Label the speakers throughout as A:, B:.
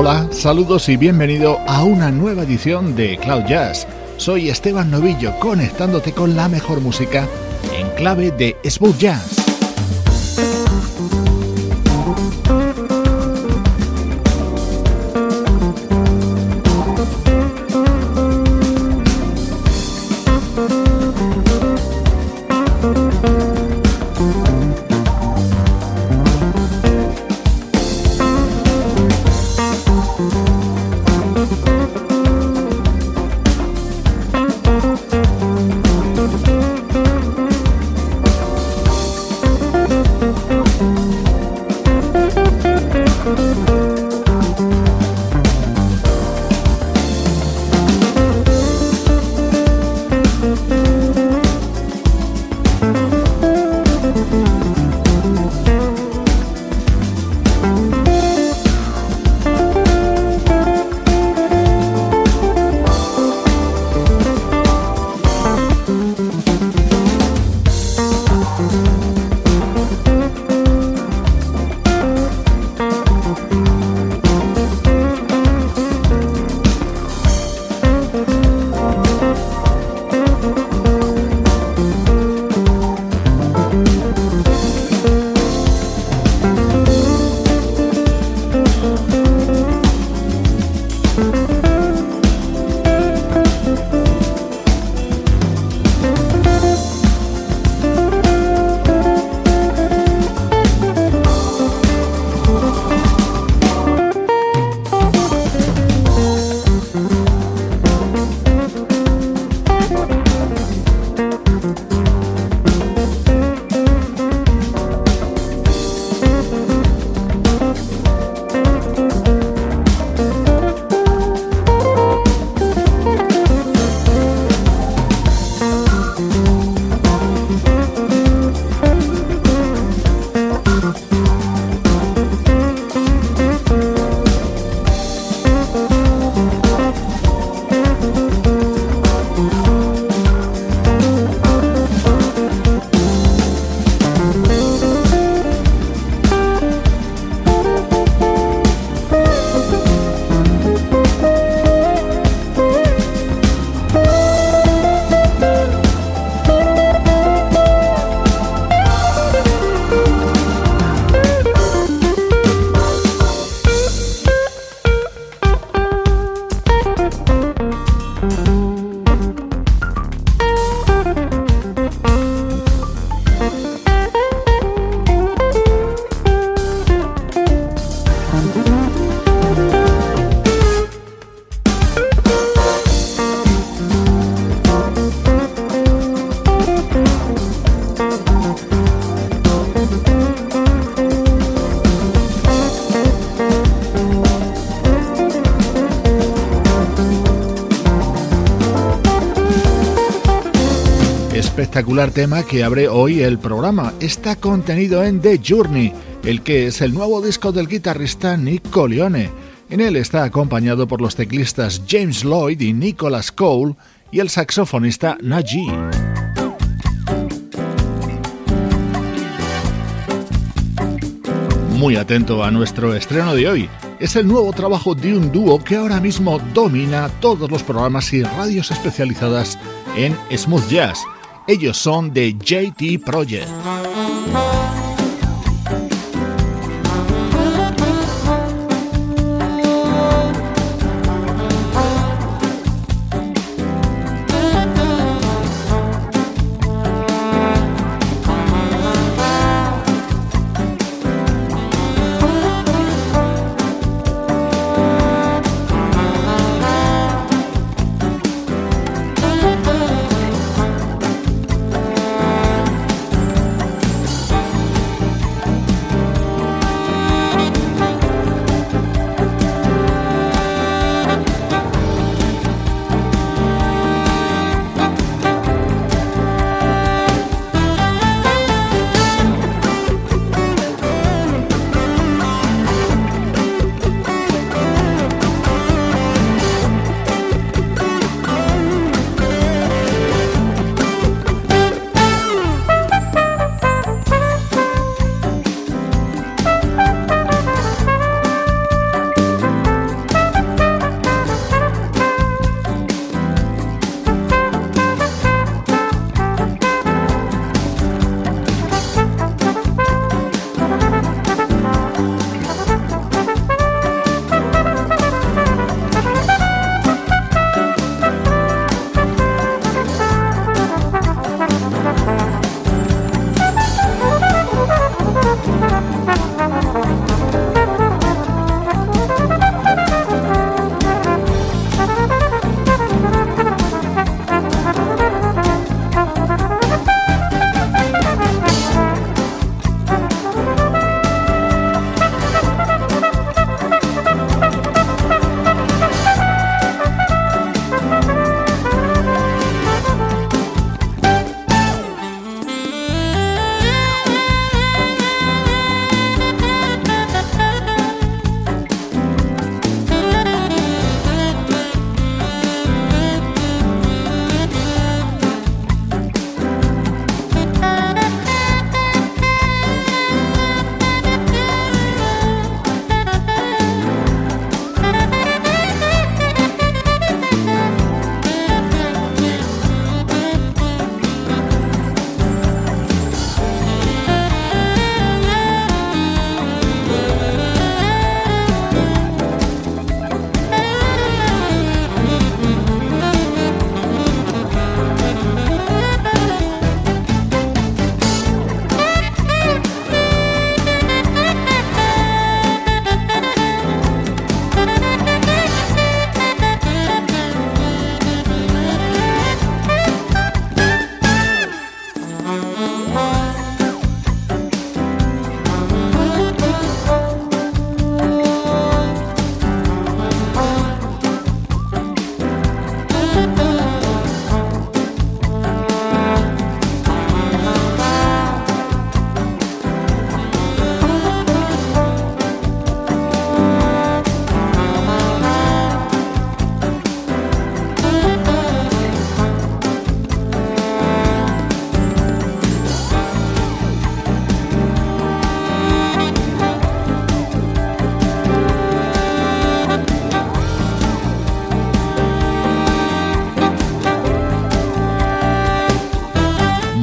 A: Hola, saludos y bienvenido a una nueva edición de Cloud Jazz. Soy Esteban Novillo conectándote con la mejor música en clave de smooth jazz. Espectacular tema que abre hoy el programa. Está contenido en The Journey, el que es el nuevo disco del guitarrista Nick Coleone. En él está acompañado por los teclistas James Lloyd y Nicholas Cole y el saxofonista Najee. Muy atento a nuestro estreno de hoy. Es el nuevo trabajo de un dúo que ahora mismo domina todos los programas y radios especializadas en smooth jazz. Ellos son de JT Project.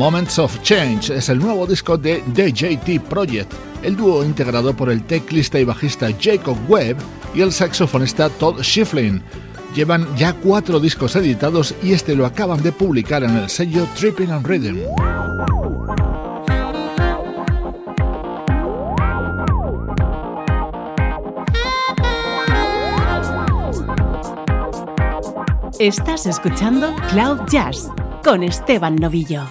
A: Moments of Change es el nuevo disco de DJT Project, el dúo integrado por el teclista y bajista Jacob Webb y el saxofonista Todd Shiflin. Llevan ya cuatro discos editados y este lo acaban de publicar en el sello Tripping and Rhythm.
B: Estás escuchando Cloud Jazz con Esteban Novillo.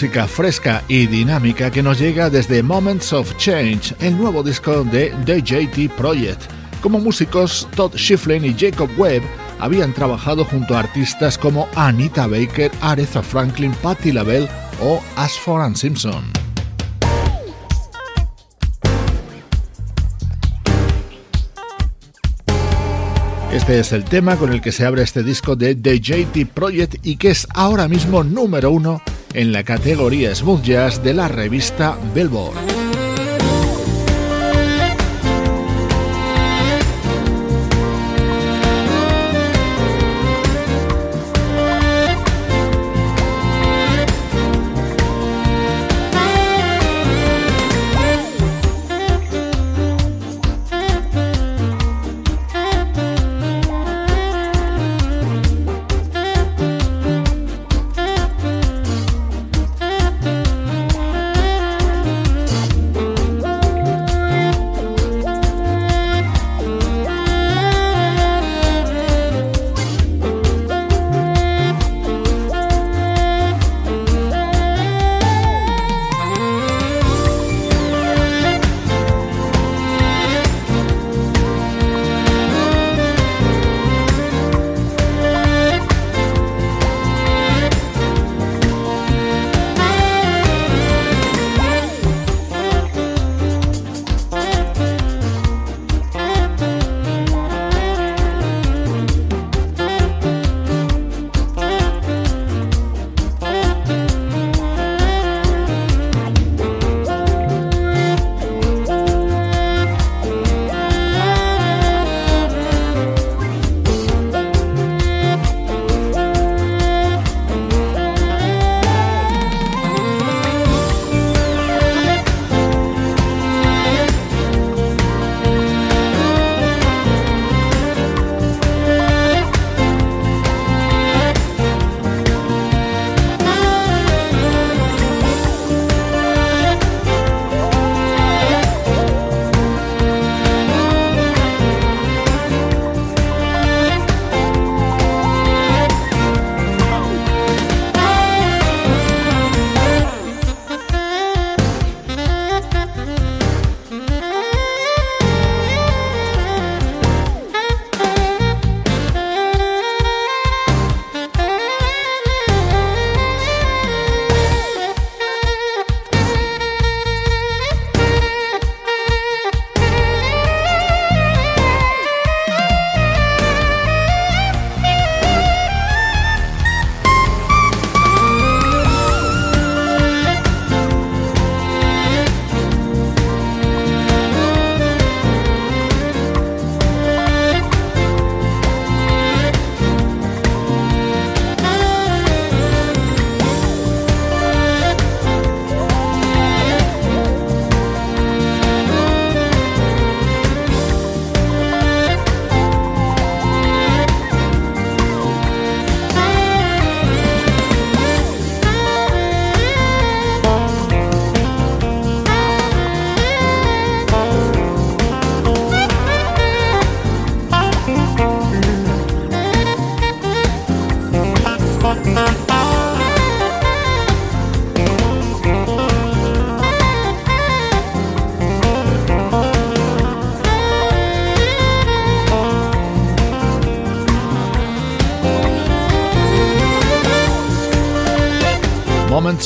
A: Música fresca y dinámica que nos llega desde Moments of Change, el nuevo disco de The JT Project. Como músicos, Todd Shiflin y Jacob Webb habían trabajado junto a artistas como Anita Baker, Aretha Franklin, Patti LaBelle o Ashford and Simpson. Este es el tema con el que se abre este disco de The JT Project y que es ahora mismo número uno en la categoría Smooth Jazz de la revista Billboard.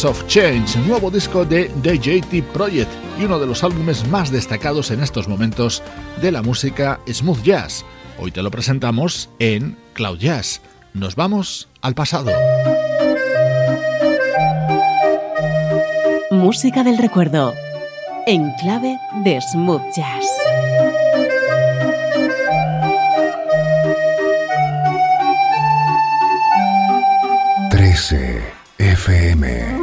A: Of Change, nuevo disco de The JT Project y uno de los álbumes más destacados en estos momentos de la música smooth jazz. Hoy te lo presentamos en Cloud Jazz. Nos vamos al pasado.
B: Música del recuerdo en clave de smooth jazz.
C: 13 FM.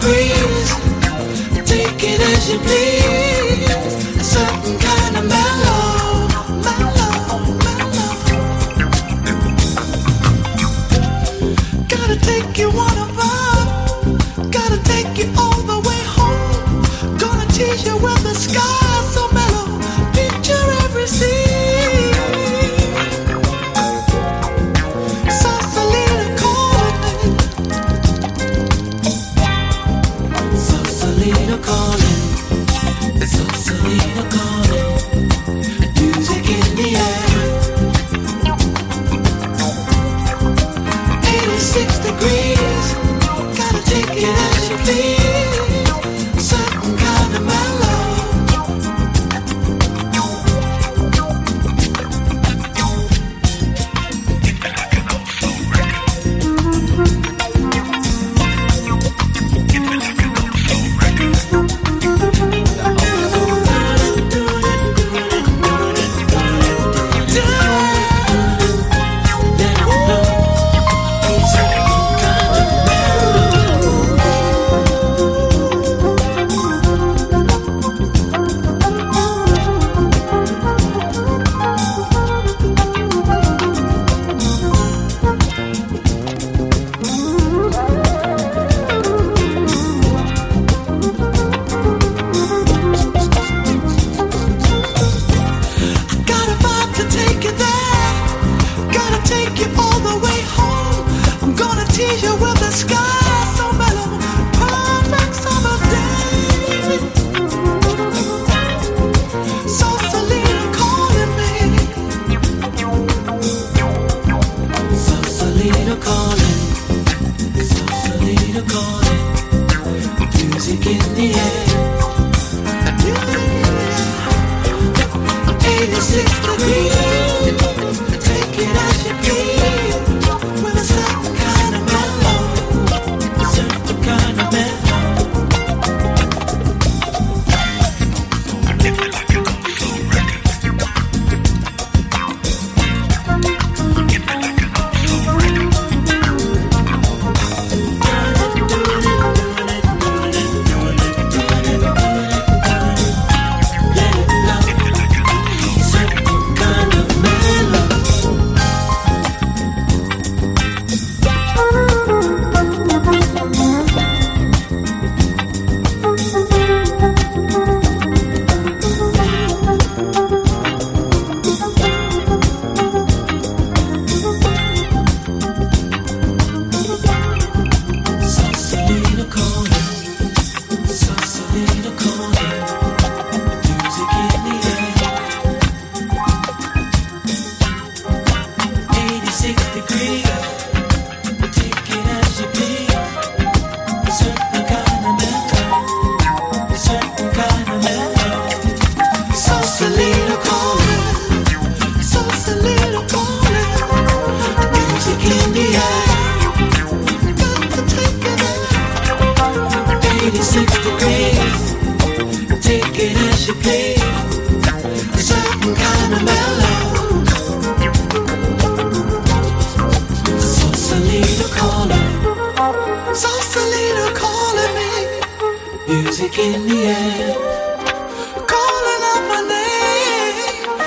C: degrees. Take it as you please.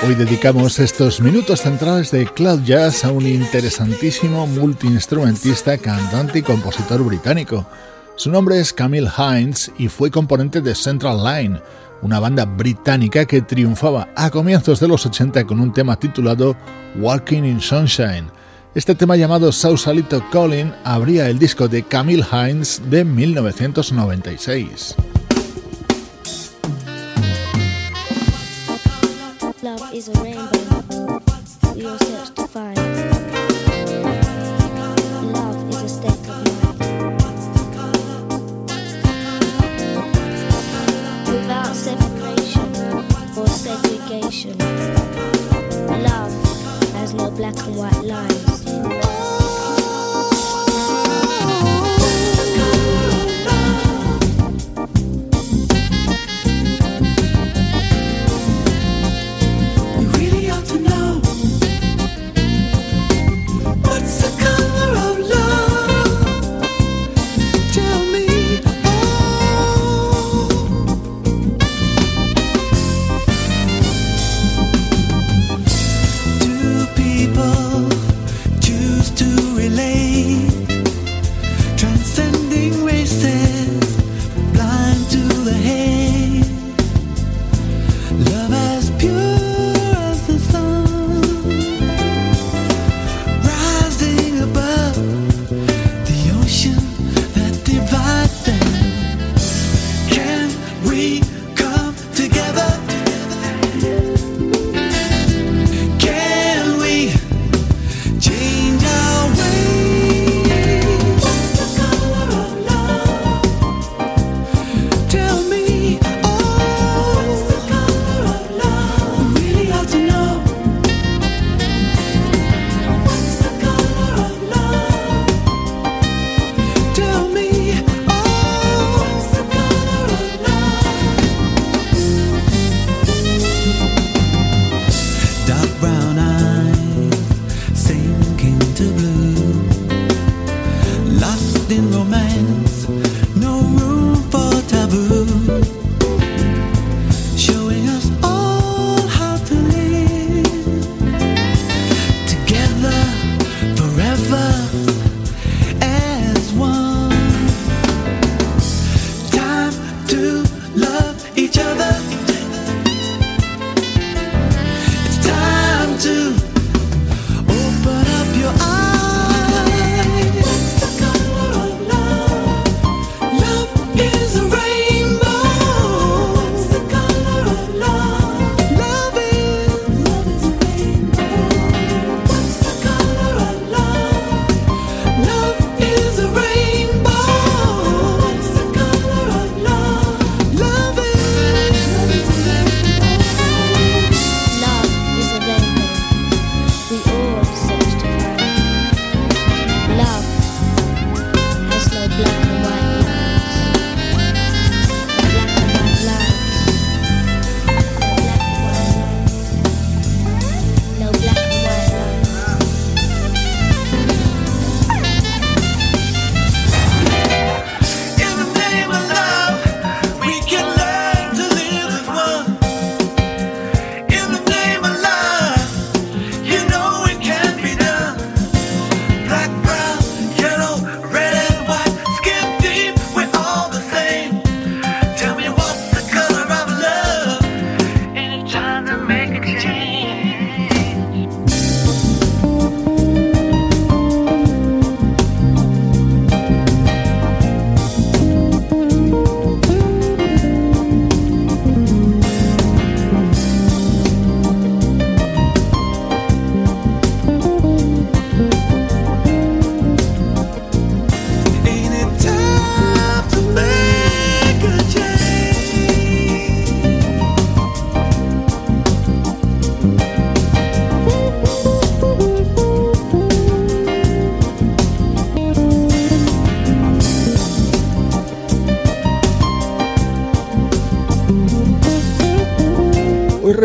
C: Hoy dedicamos estos minutos centrales de Cloud Jazz a un interesantísimo multiinstrumentista, cantante y compositor británico. Su nombre es Camille Hines y fue componente de Central Line, una banda británica que triunfaba a comienzos de los 80 con un tema titulado Walking in Sunshine. Este tema llamado Sausalito Calling abría el disco de Camille Hines de 1996. is a rainbow we all search to find. Segregation, love has no black and white lines.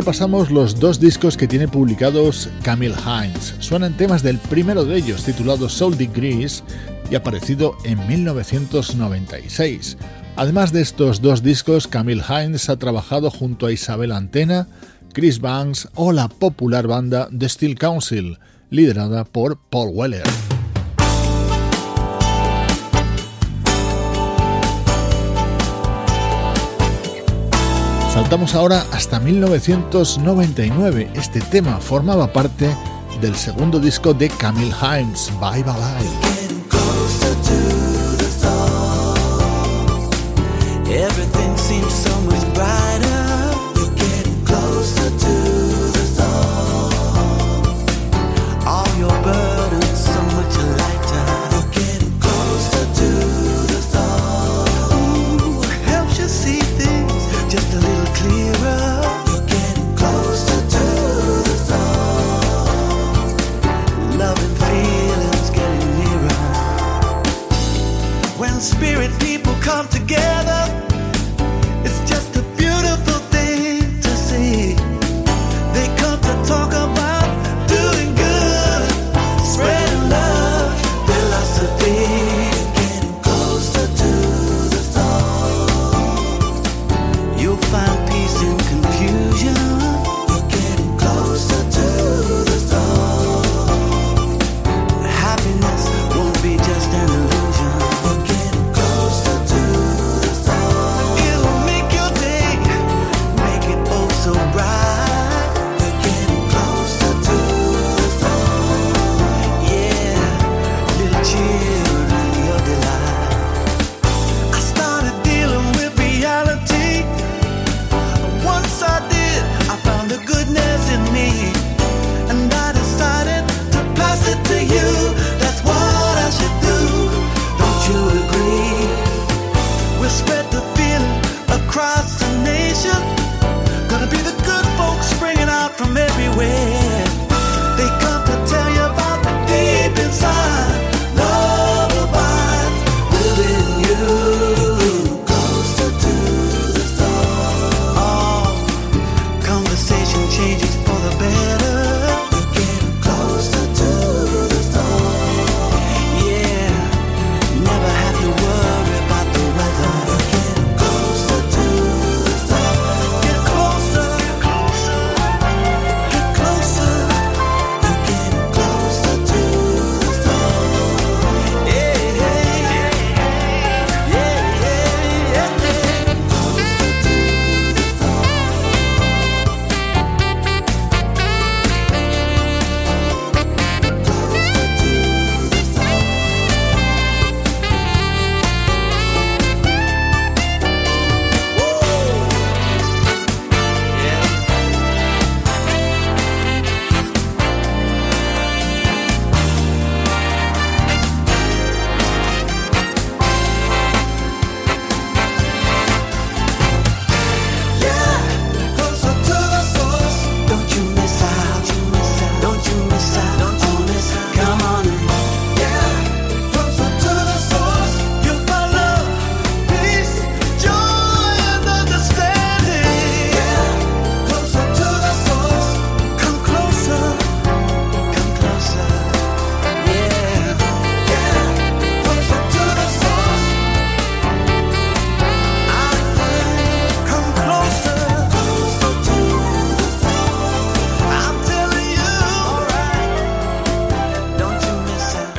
A: Repasamos los dos discos que tiene publicados Camille Hines. Suenan temas del primero de ellos, titulado Soul Degrees, y aparecido en 1996. Además de estos dos discos, Camille Hines ha trabajado junto a Isabel Antena, Chris Banks o la popular banda The Steel Council, liderada por Paul Weller. Saltamos ahora hasta 1999. Este tema formaba parte del segundo disco de Camille Hines, Bye Bye Bye.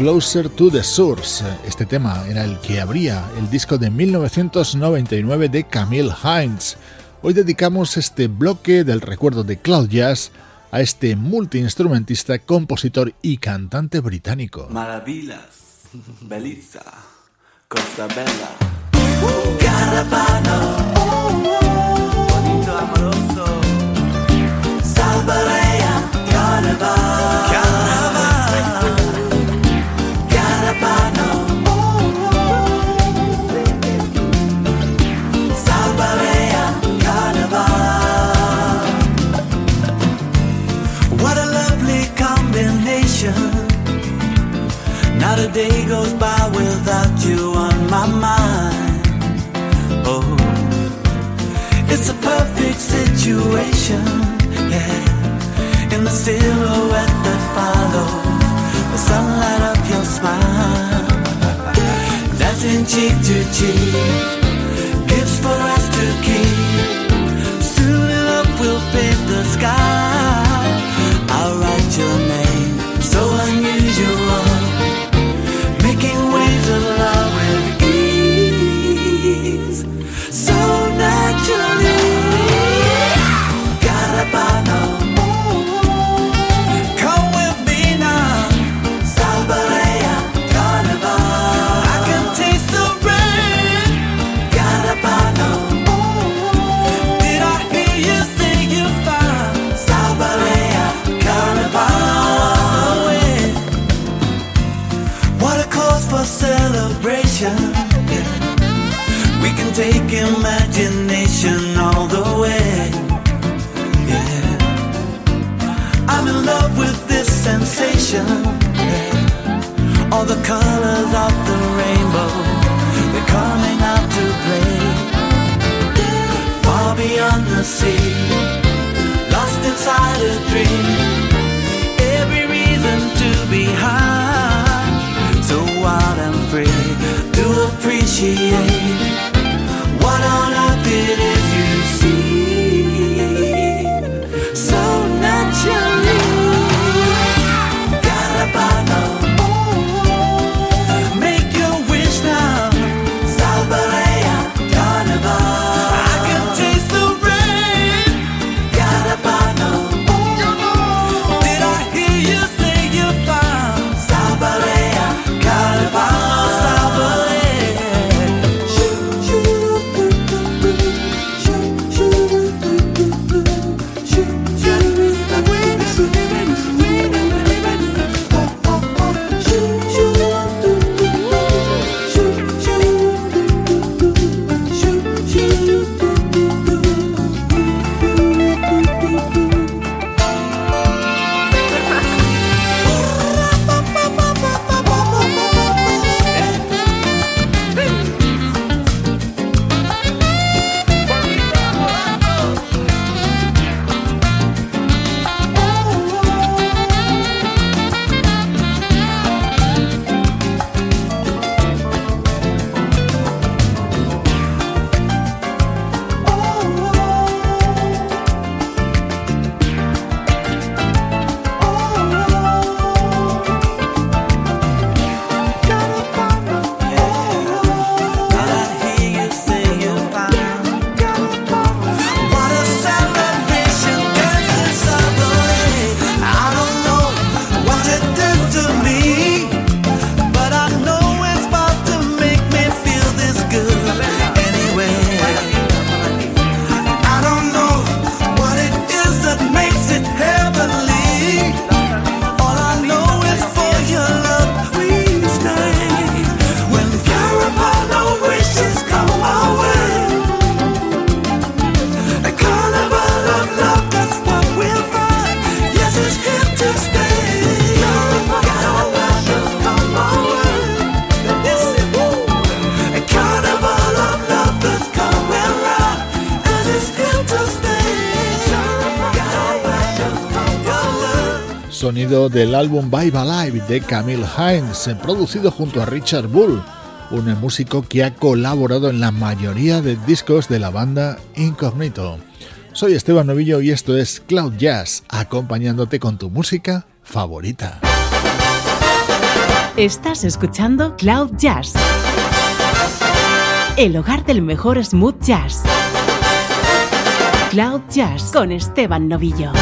A: Closer to the Source. Este tema era el que abría el disco de 1999 de Camille Hines. Hoy dedicamos este bloque del recuerdo de Cloud Jazz a este multiinstrumentista, compositor y cantante británico.
C: Maravillas, Beliza, Costa Bella, bonito cheek to cheek. ocean, all the colors of the rainbow, they're coming out to play. Far beyond the sea, lost inside a dream. Álbum Vibe Alive de Camille Hines, producido junto a Richard Bull, un músico que ha colaborado en la mayoría de discos de la banda Incognito. Soy Esteban Novillo y esto es Cloud Jazz, acompañándote con tu música favorita.
D: Estás escuchando Cloud Jazz, el hogar del mejor smooth jazz. Cloud Jazz con Esteban Novillo.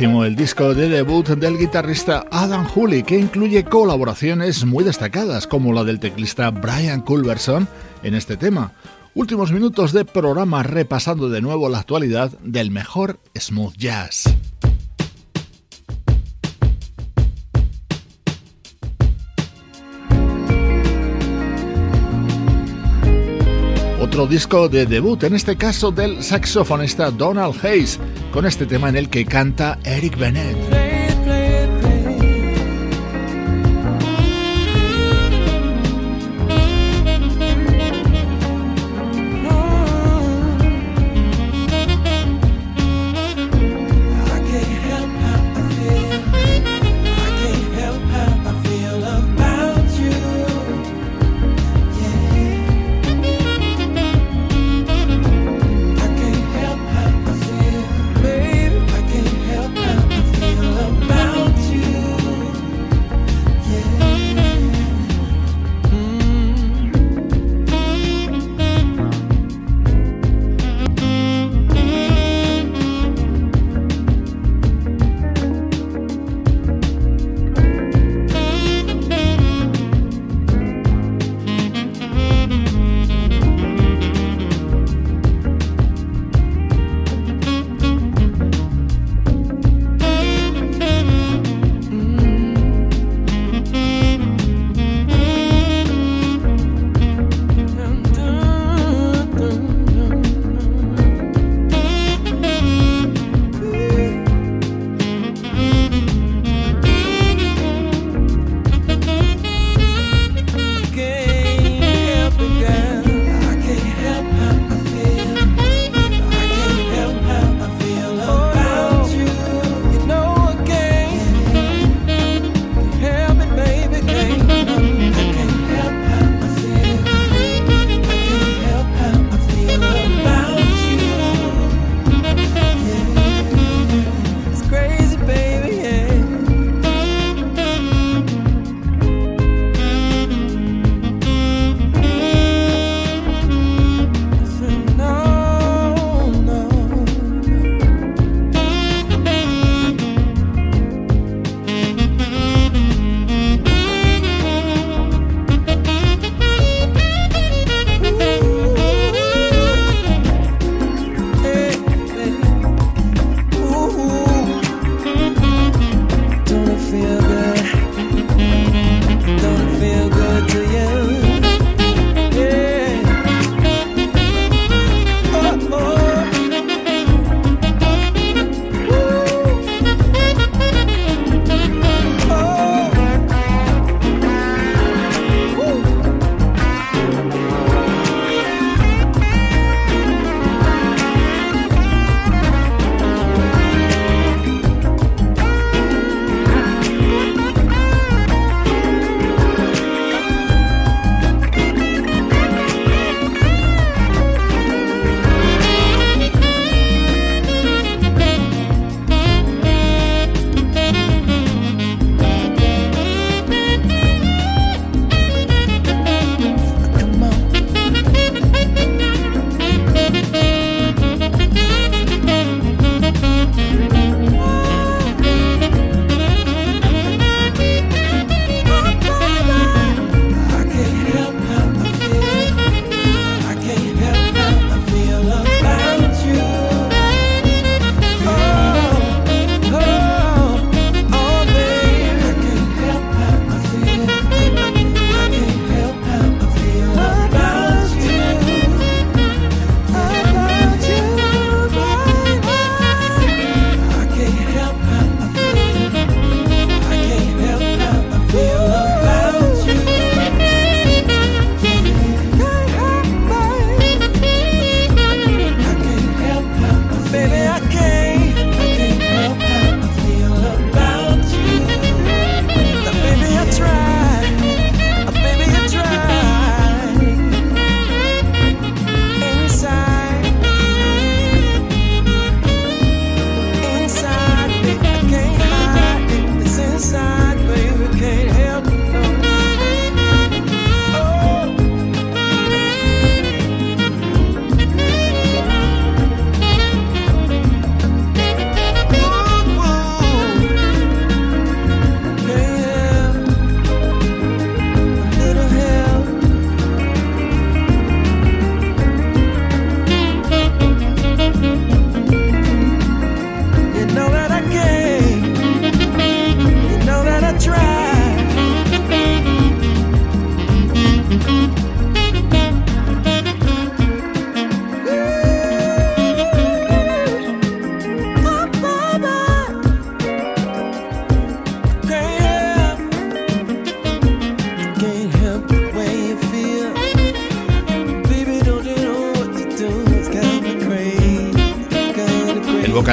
A: El disco de debut del guitarrista Adam Hooley, que incluye colaboraciones muy destacadas, como la del teclista Brian Culberson en este tema. Últimos minutos de programa repasando de nuevo la actualidad del mejor smooth jazz. Otro disco de debut, en este caso del saxofonista Donald Hayes, con este tema en el que canta Eric Bennett.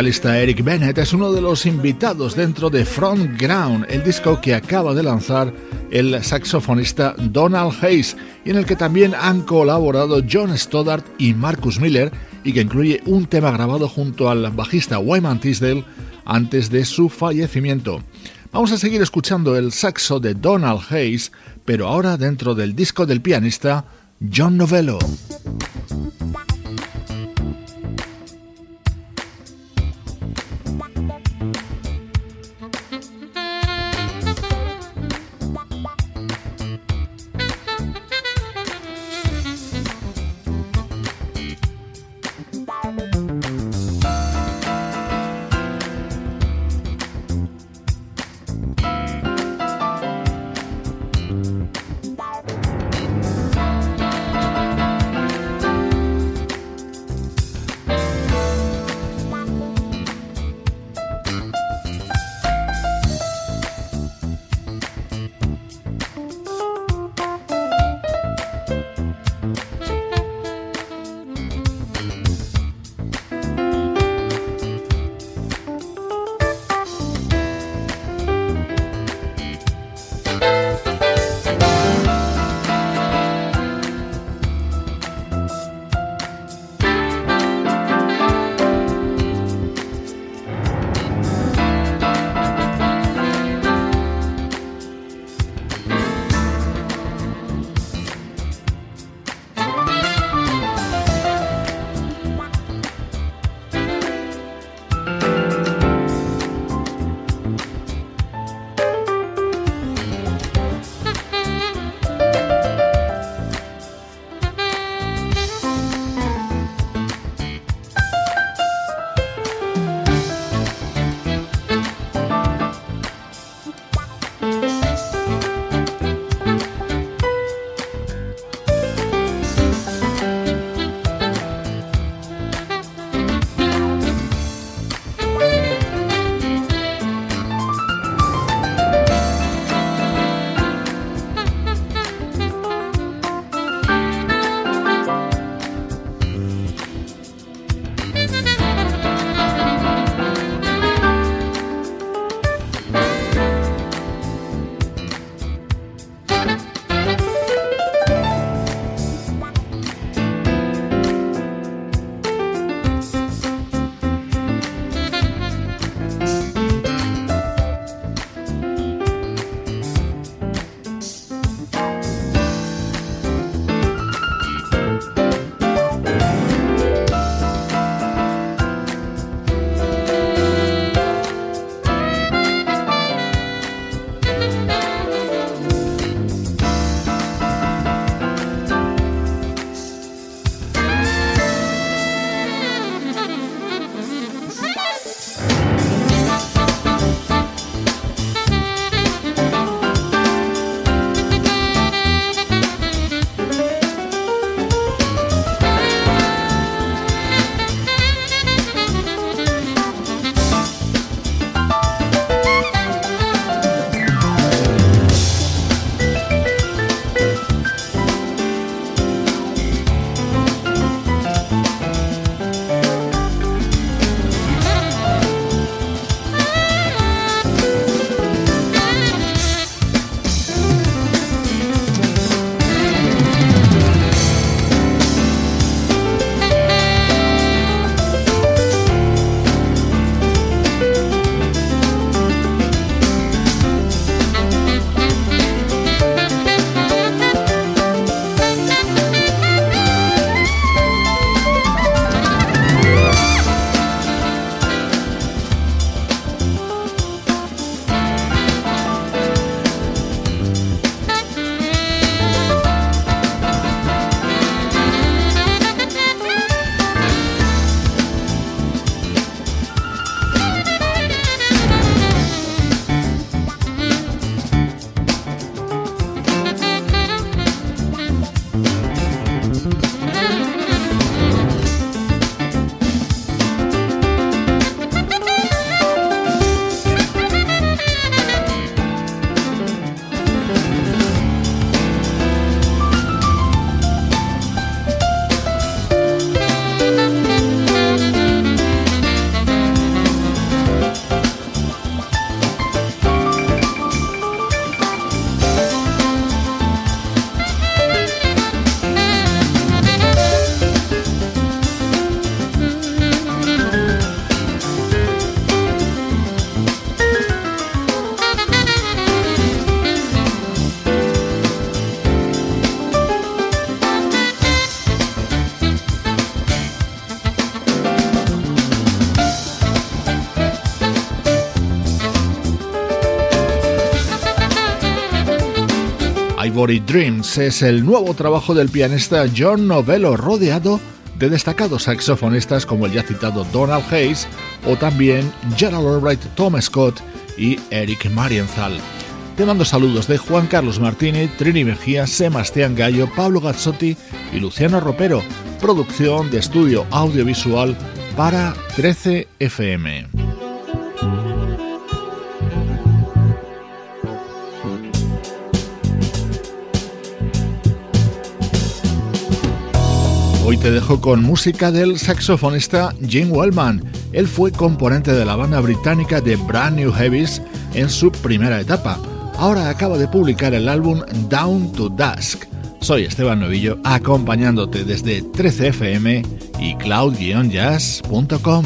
A: Vocalista Eric Bennett es uno de los invitados dentro de Front Ground, el disco que acaba de lanzar el saxofonista Donald Hayes y en el que también han colaborado John Stoddart y Marcus Miller y que incluye un tema grabado junto al bajista Wyman Tisdale antes de su fallecimiento. Vamos a seguir escuchando el saxo de Donald Hayes, pero ahora dentro del disco del pianista John Novello. Everybody Dreams es el nuevo trabajo del pianista John Novello, rodeado de destacados saxofonistas como el ya citado Donald Hayes o también Gerald Albright, Tom Scott y Eric Marienthal. Te mando saludos de Juan Carlos Martínez, Trini Mejía, Sebastián Gallo, Pablo Gazzotti y Luciano Ropero. Producción de estudio audiovisual para 13 FM. Hoy te dejo con música del saxofonista Jim Wellman. Él fue componente de la banda británica de Brand New Heavies en su primera etapa. Ahora acaba de publicar el álbum Down to Dusk. Soy Esteban Novillo acompañándote desde 13fm y cloud-jazz.com.